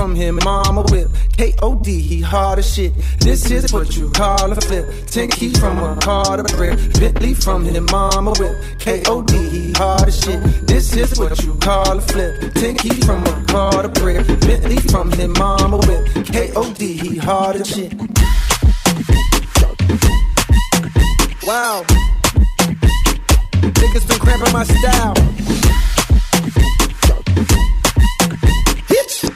from him, mama whip. K.O.D. He hard as shit. This is what you call a flip. Ten keys from a car to brick. Bentley from him, mama whip. K.O.D. He hard as shit. This is what you call a flip. Ten keys from a car to brick. Bentley from him, mama whip. K.O.D. He hard as shit. Wow. Niggas been cramping my style.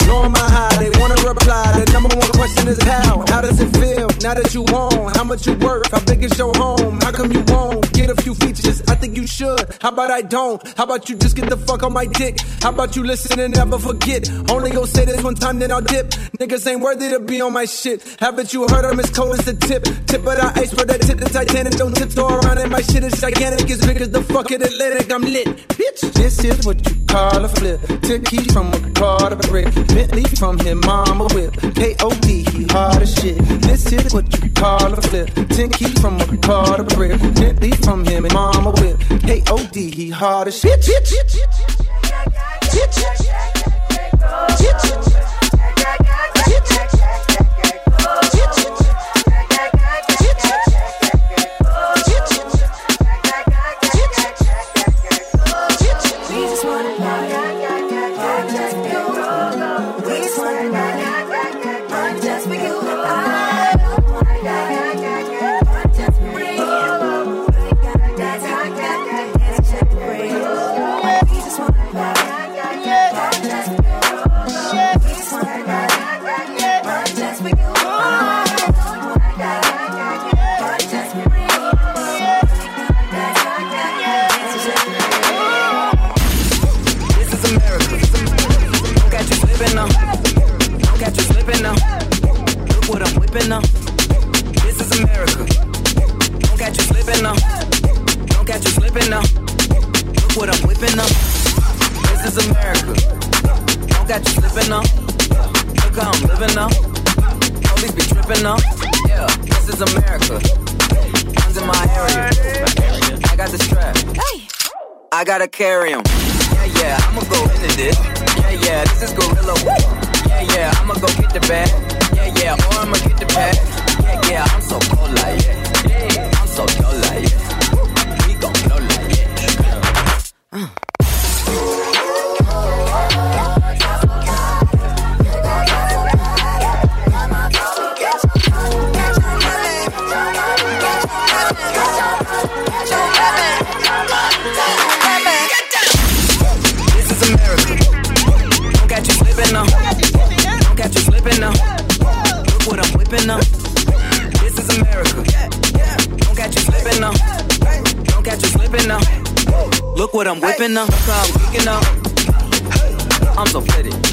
Knowing my high, they wanna reply. The number one question is how? How does it feel now that you own? How much you work? How big is your home? How come you won't get a few features? I think you should. How about I don't? How about you just get the fuck on my dick? How about you listen and never forget? Only go say this one time, then I'll dip. Niggas ain't worthy to be on my shit. Haven't you heard I'm as cold as the tip? Tip of the iceberg that tip the Titanic. Don't tiptoe around it. My shit is gigantic. As big as the fucking Atlantic. I'm lit. Bitch, this is what you call a flip. Took keys from a car to a brick. Bentley from him, mama whip. K.O.D. He hard as shit. This is what you call a flip. Ten keys from a car to brick. Bentley from him, and mama whip. K.O.D. He hard as shit. Gotta carry him. Yeah, yeah, I'ma go into this. Yeah, yeah, this is gorilla. Yeah, yeah, I'ma go get the bag. Yeah, yeah, or I'ma get the bag. Yeah, yeah, I'm so cold like yeah. I'm whipping now. I'm so pretty.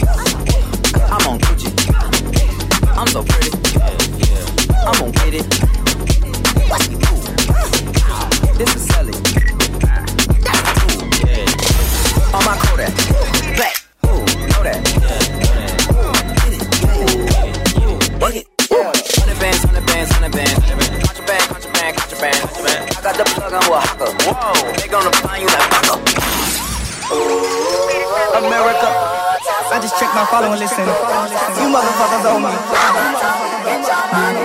Follow and listen. You motherfuckers owe me. Get your money.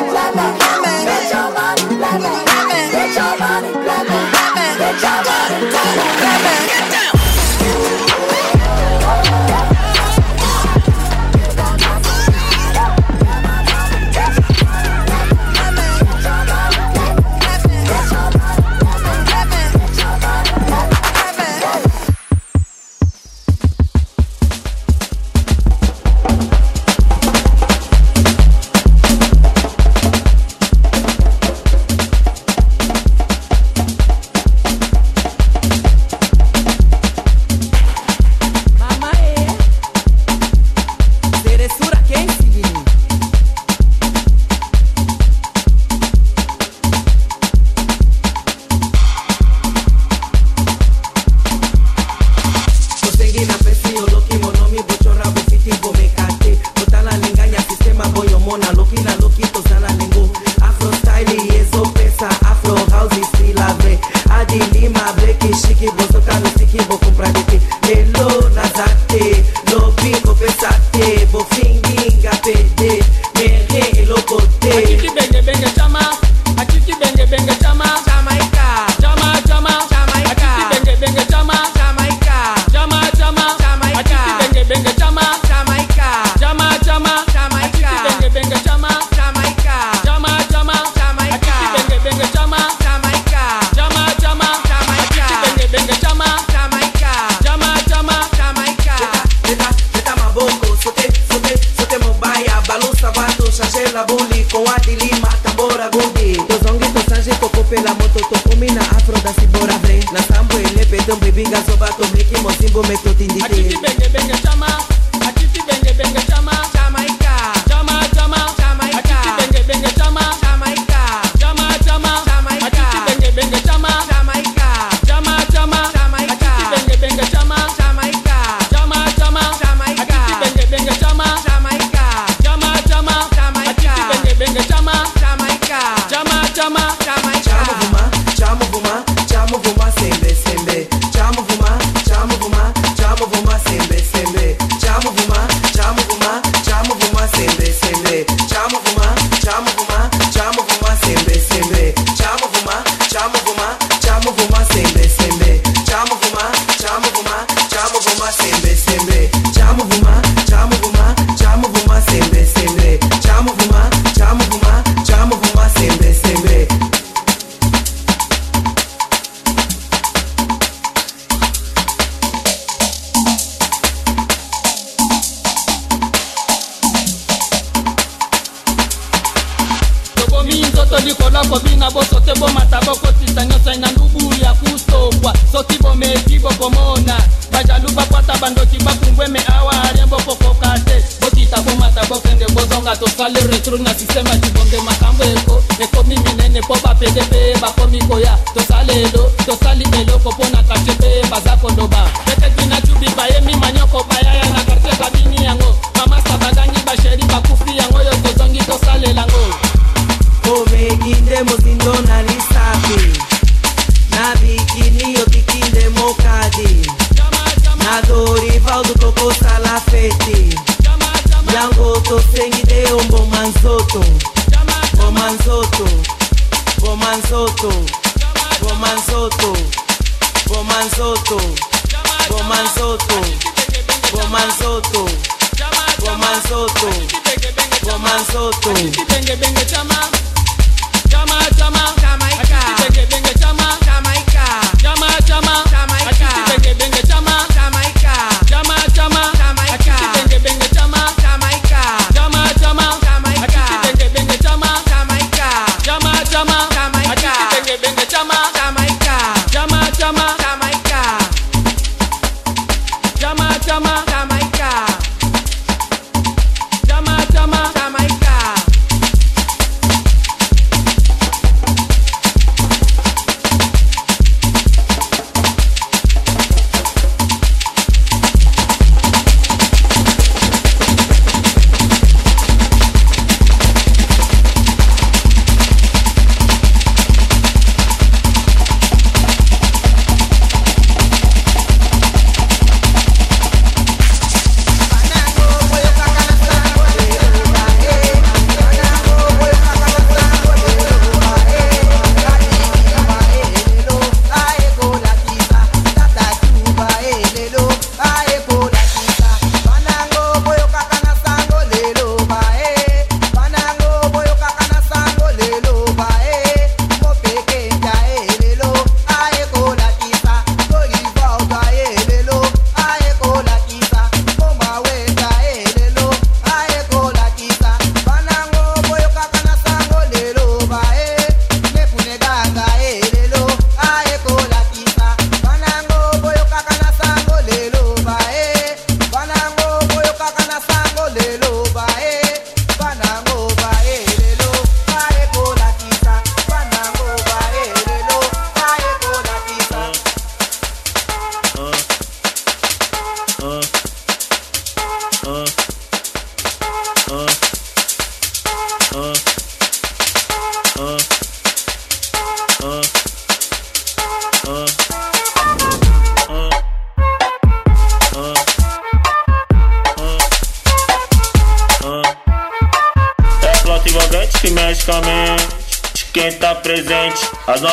go make you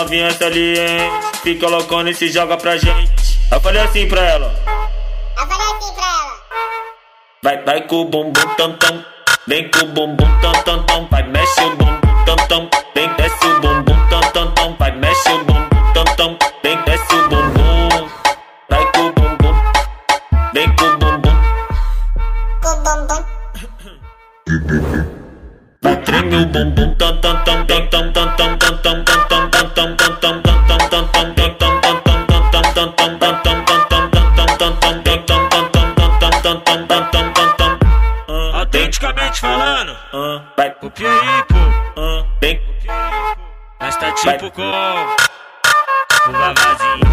saliente. Fica loucona e se joga pra gente. Eu falei assim pra ela. Eu falei assim pra ela. Vai, vai com o bumbum tam tam. Vem com o bumbum tam tam tam. Vai, mexe Autenticamente falando, vai. pro Pieripo, vem. Pro tá é tipo com o Vavazinho.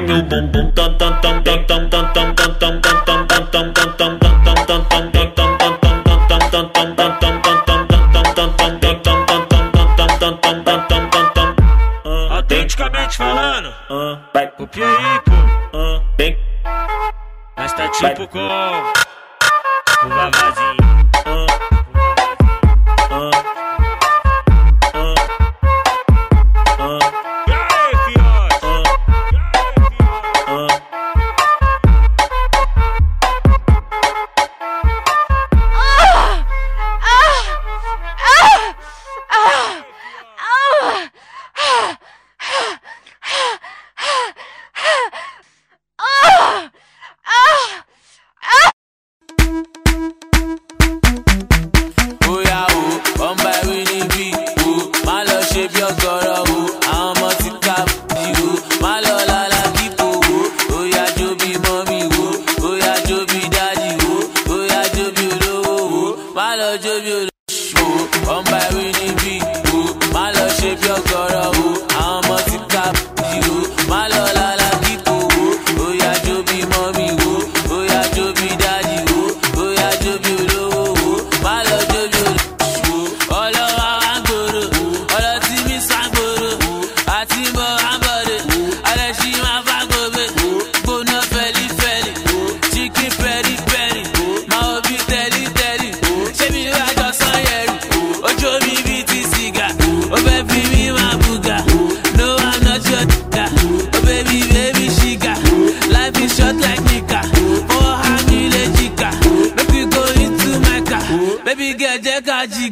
meu bumbum tam tam tam tam tam tam tam tam tam tam tam tam tam tam Autenticamente falando, ah, vai pro Pieripo, ah, vem. Nós tá tipo com. verdade.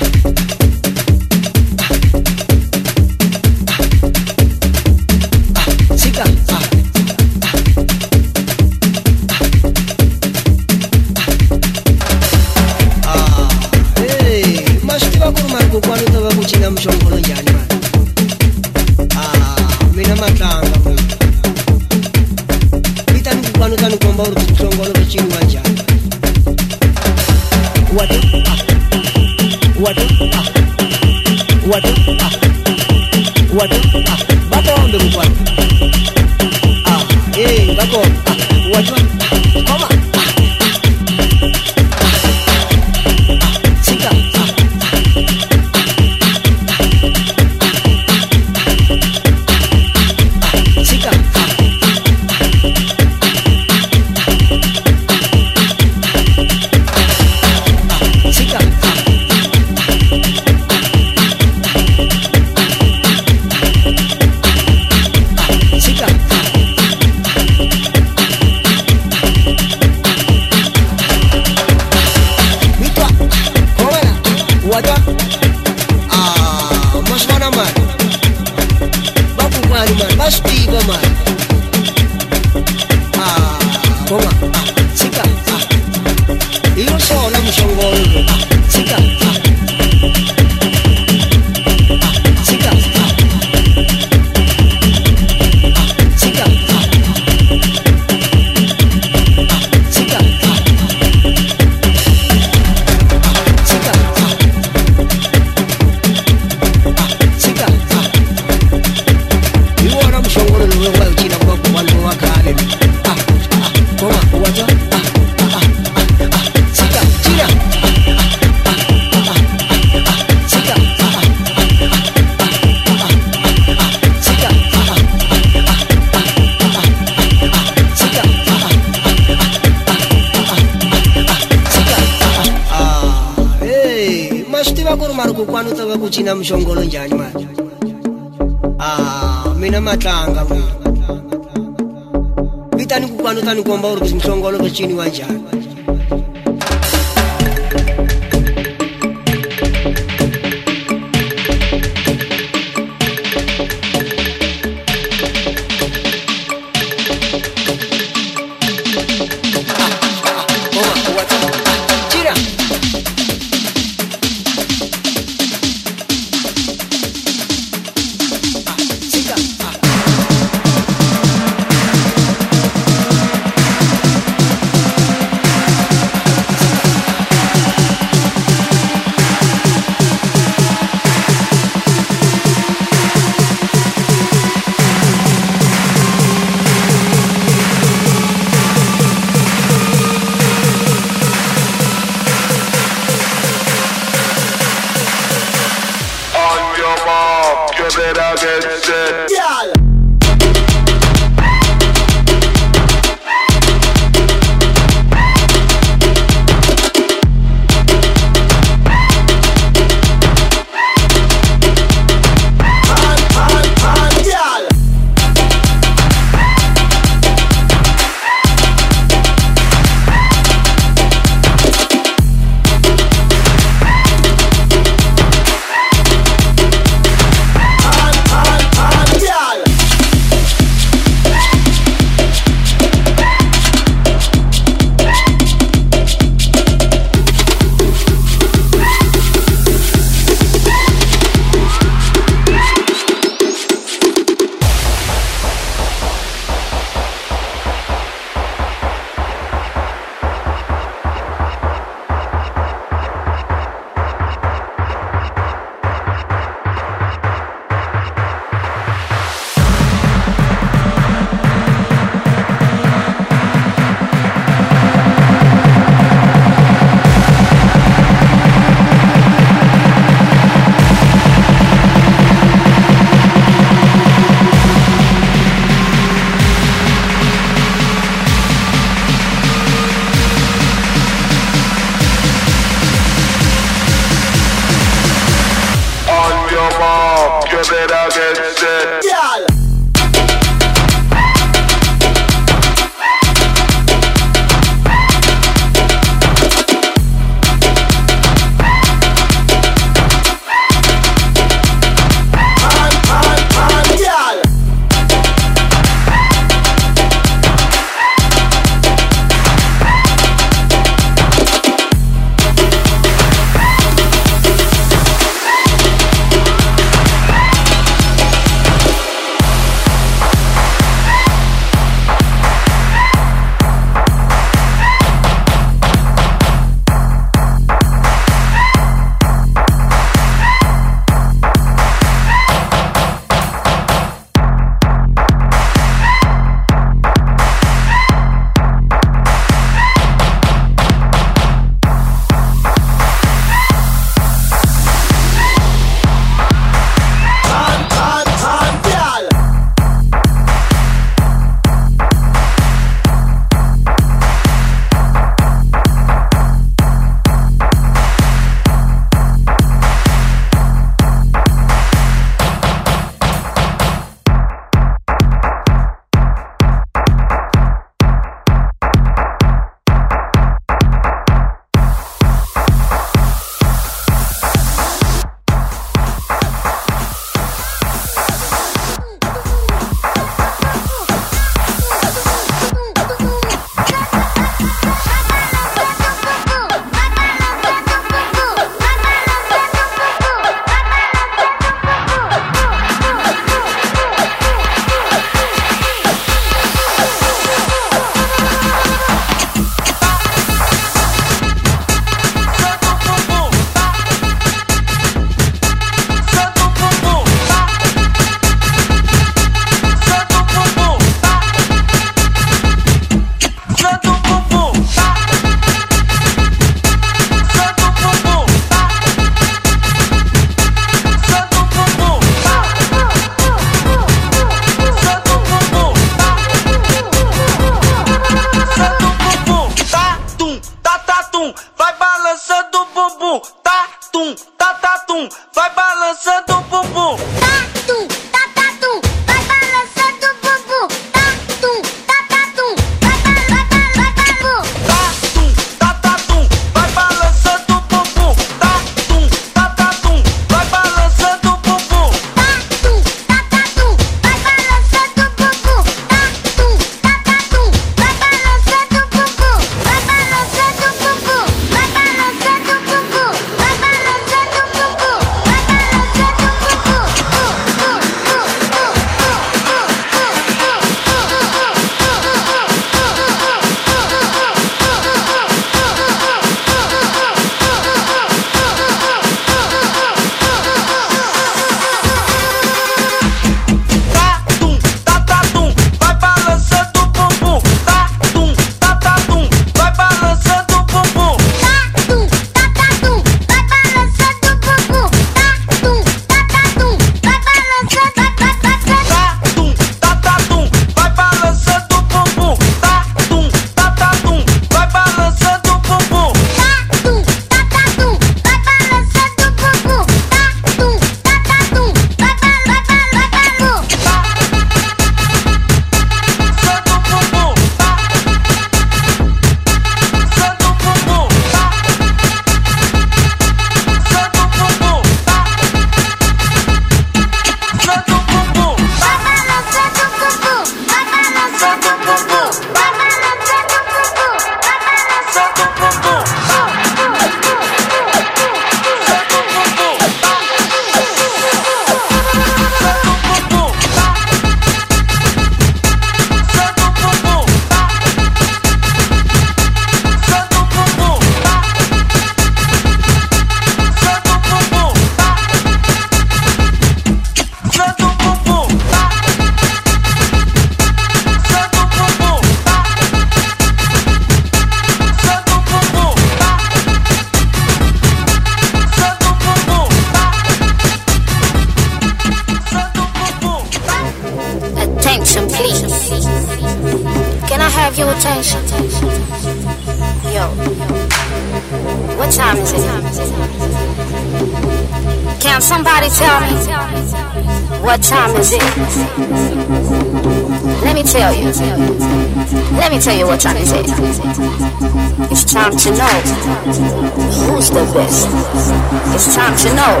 It's time to know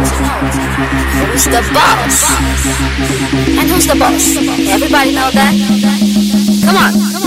who's the boss. And who's the boss? Everybody know that? Come on,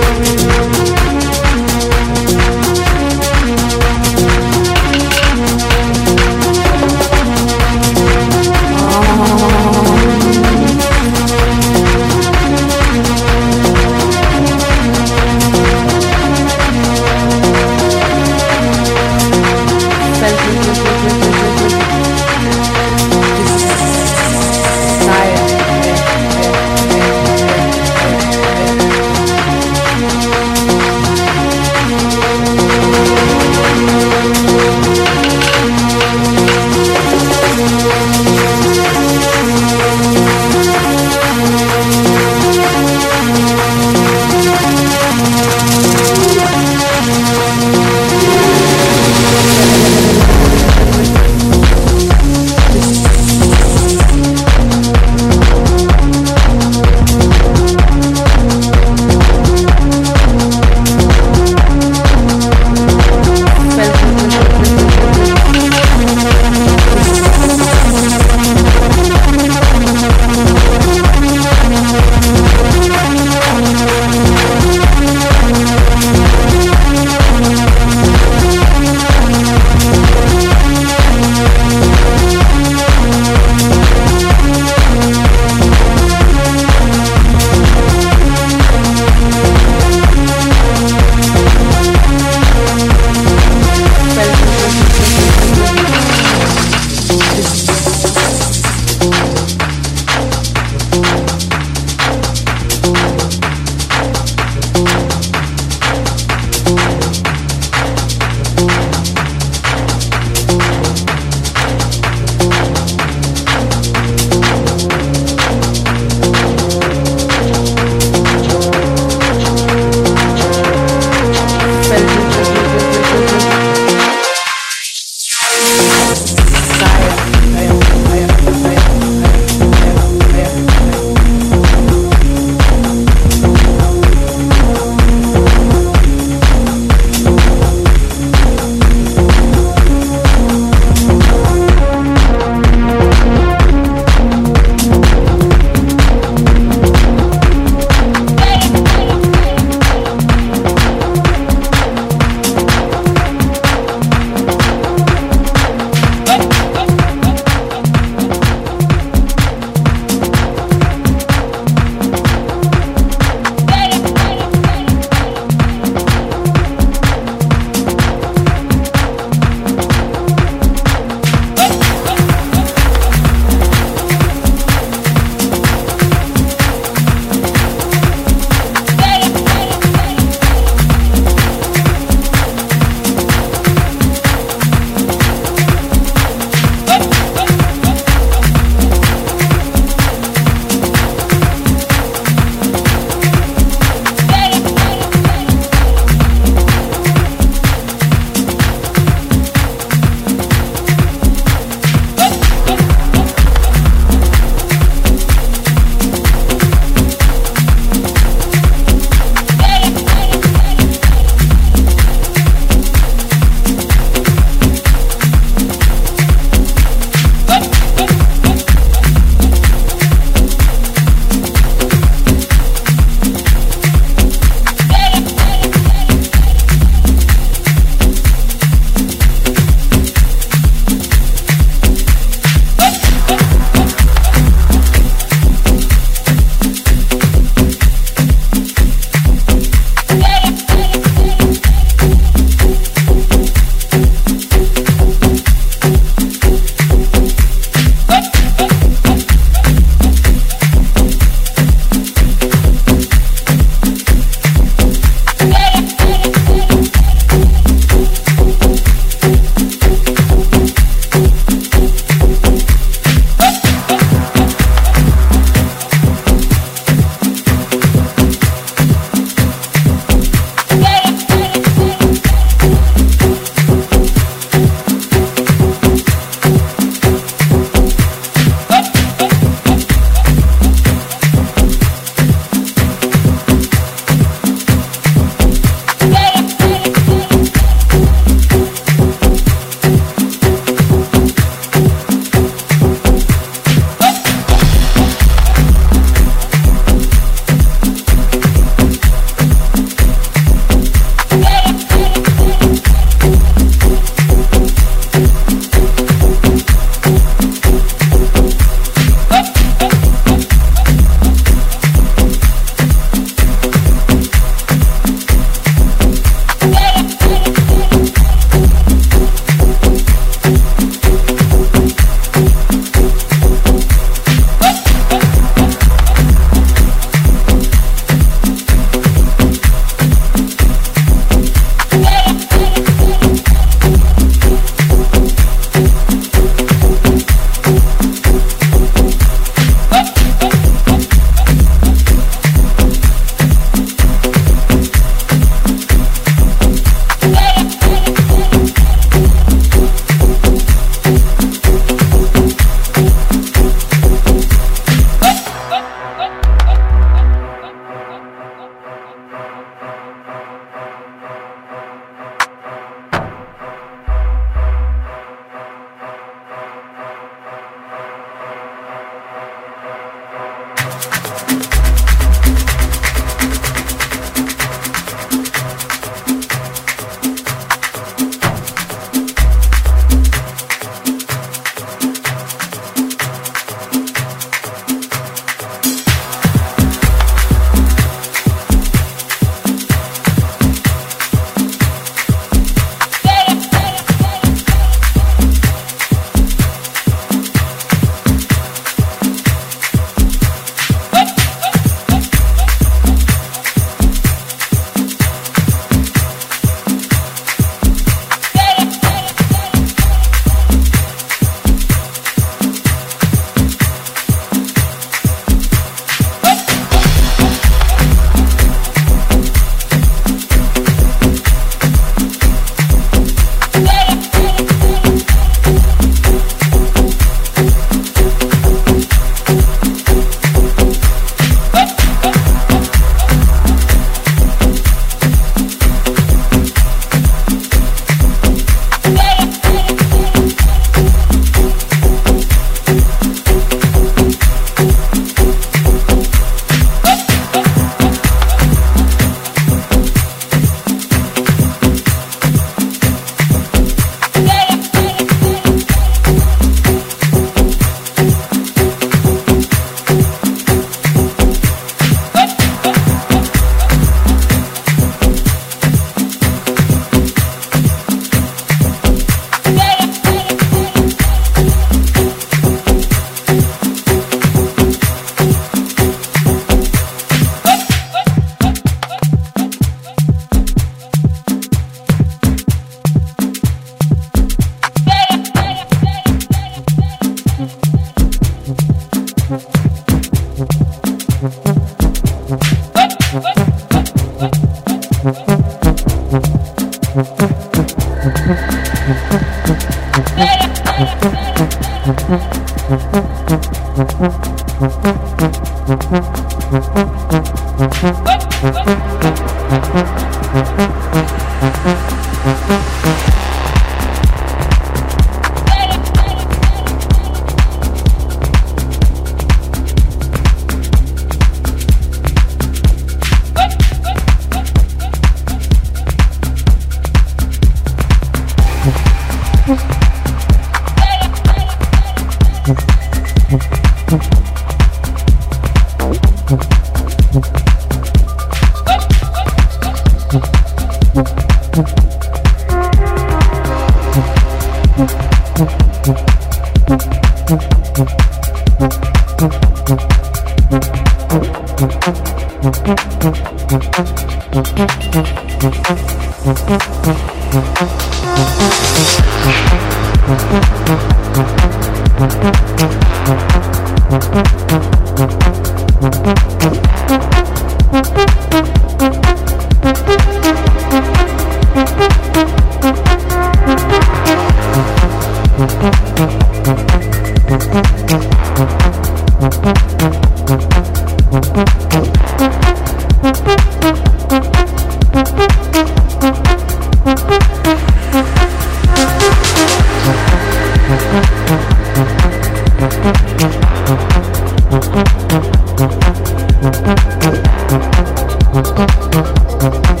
Thank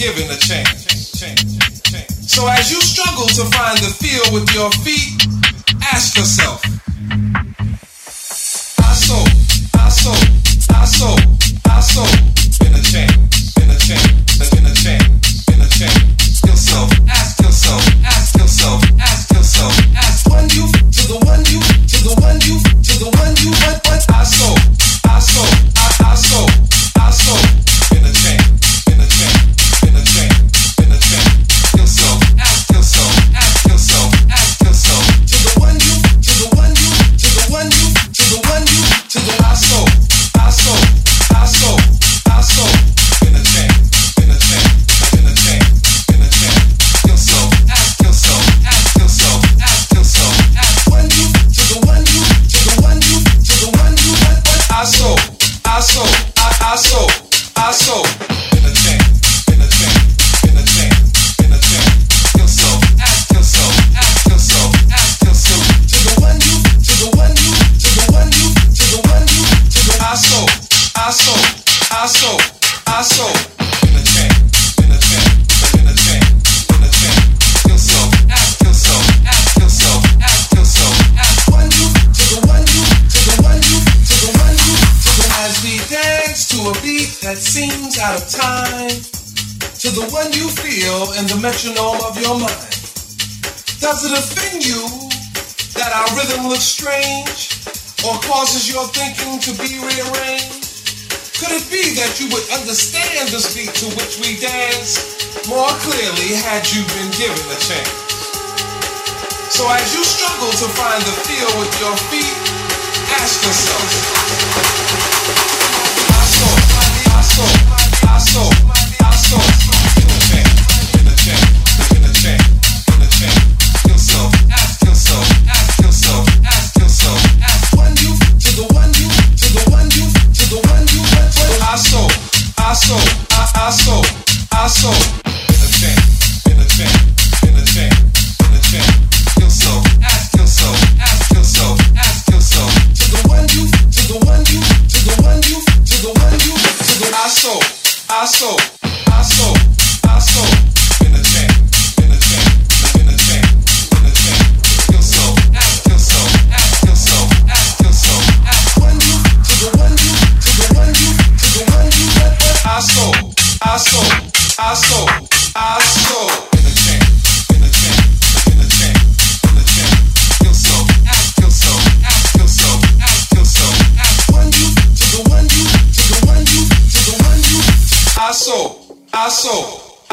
given a chance. So as you struggle to find the feel with your feet, ask yourself, I sold, I sold, I sold, I sold, been a chance. your mind? Does it offend you that our rhythm looks strange or causes your thinking to be rearranged? Could it be that you would understand the beat to which we dance more clearly had you been given a chance? So as you struggle to find the feel with your feet, ask yourself, my soul, my soul.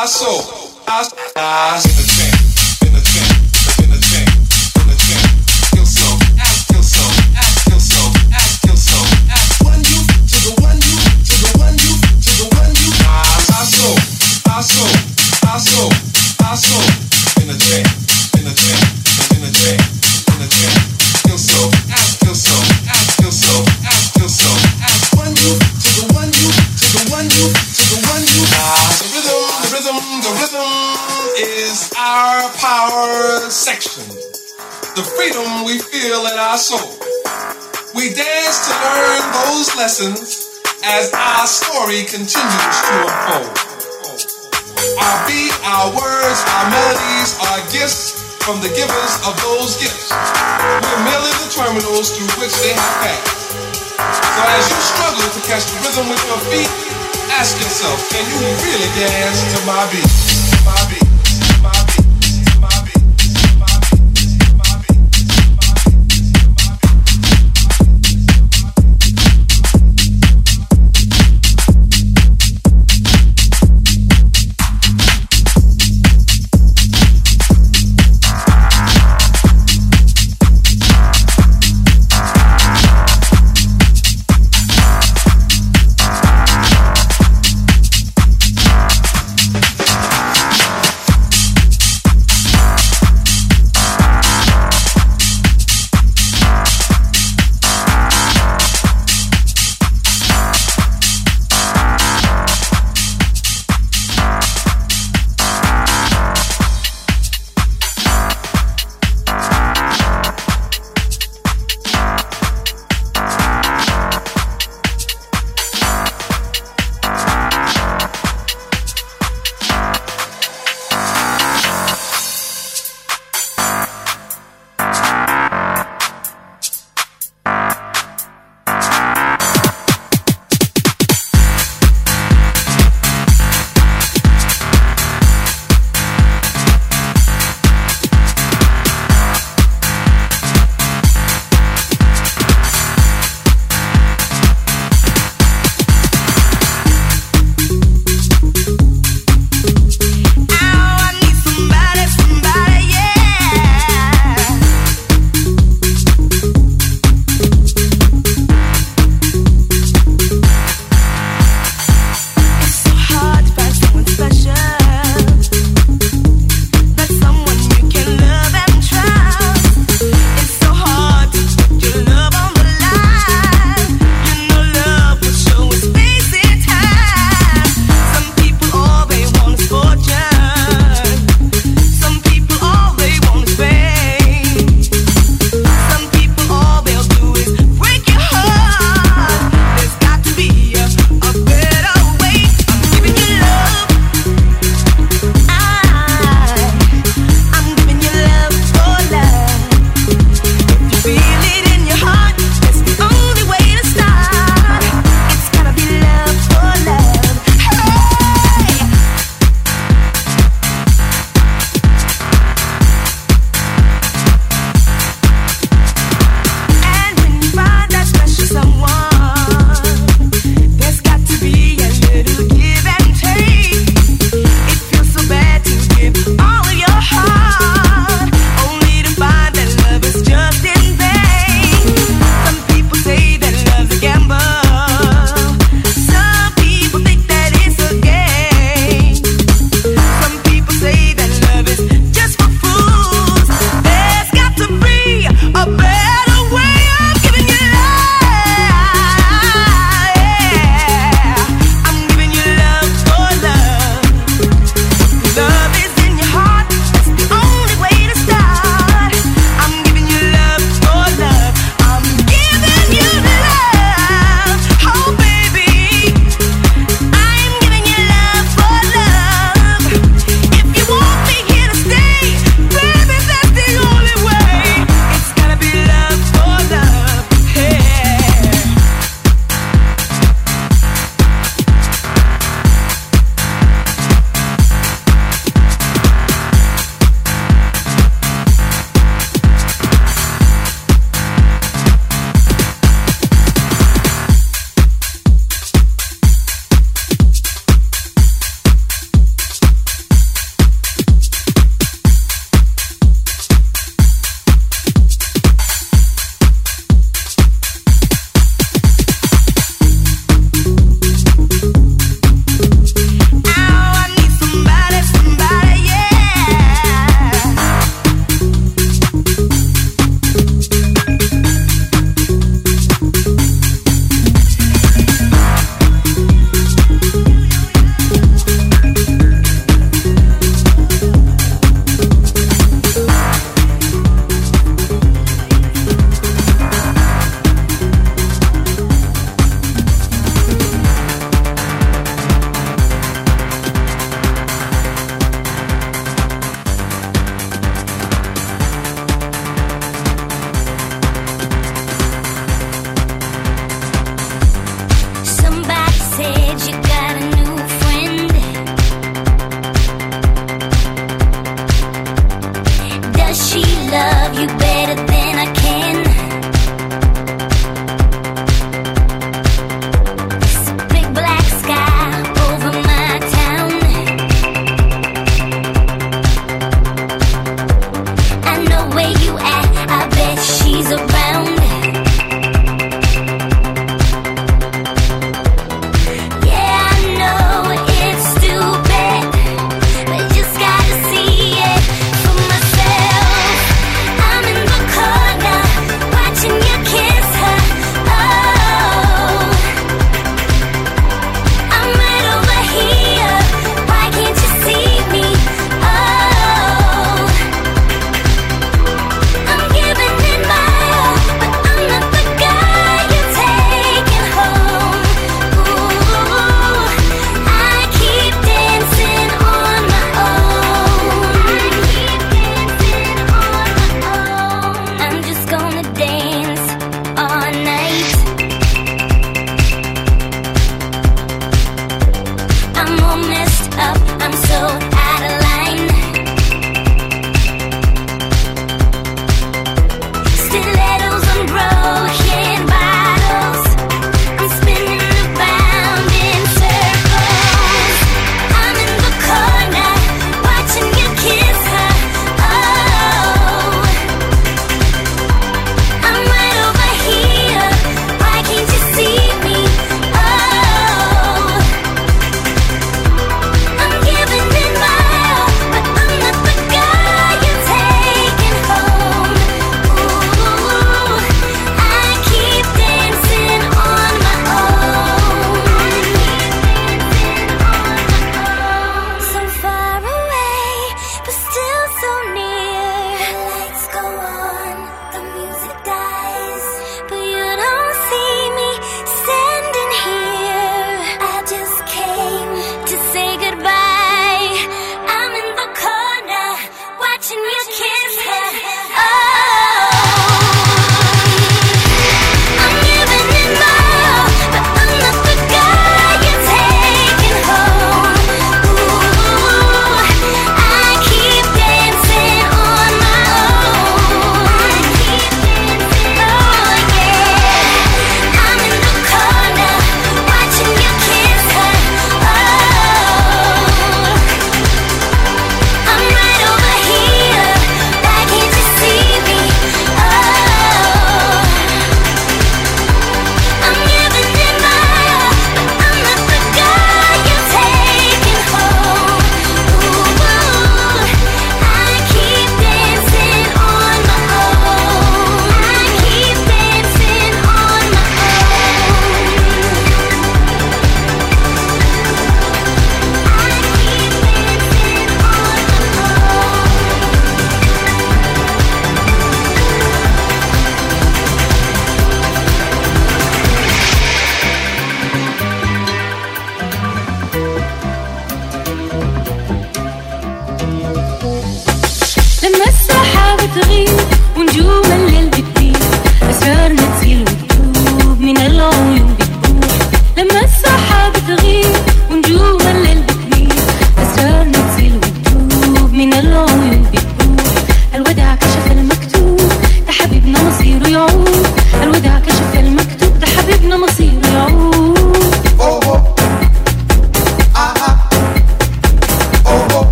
I so I, I, I freedom we feel in our soul. We dance to learn those lessons as our story continues to unfold. Our beat, our words, our melodies are gifts from the givers of those gifts. We're merely the terminals through which they have passed. So as you struggle to catch the rhythm with your feet, ask yourself, can you really dance to my beat? My beat.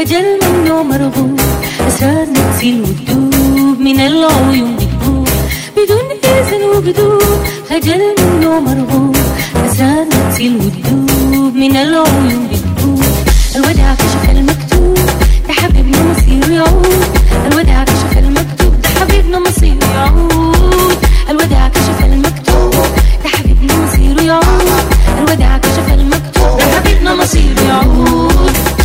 خجل منه مرغوب أسرار نكسل وتدوب من العيون بتبوب بدون إذن وبدون خجل منه مرغوب أسرار نكسل وتدوب من العيون بتبوب الودع كشف المكتوب ده حبيبنا مصير يعود. الودع كشف المكتوب ده حبيبنا مصير يعود. الودع كشف المكتوب ده حبيبنا مصير يعود. الودع كشف المكتوب ده حبيبنا مصير يعود.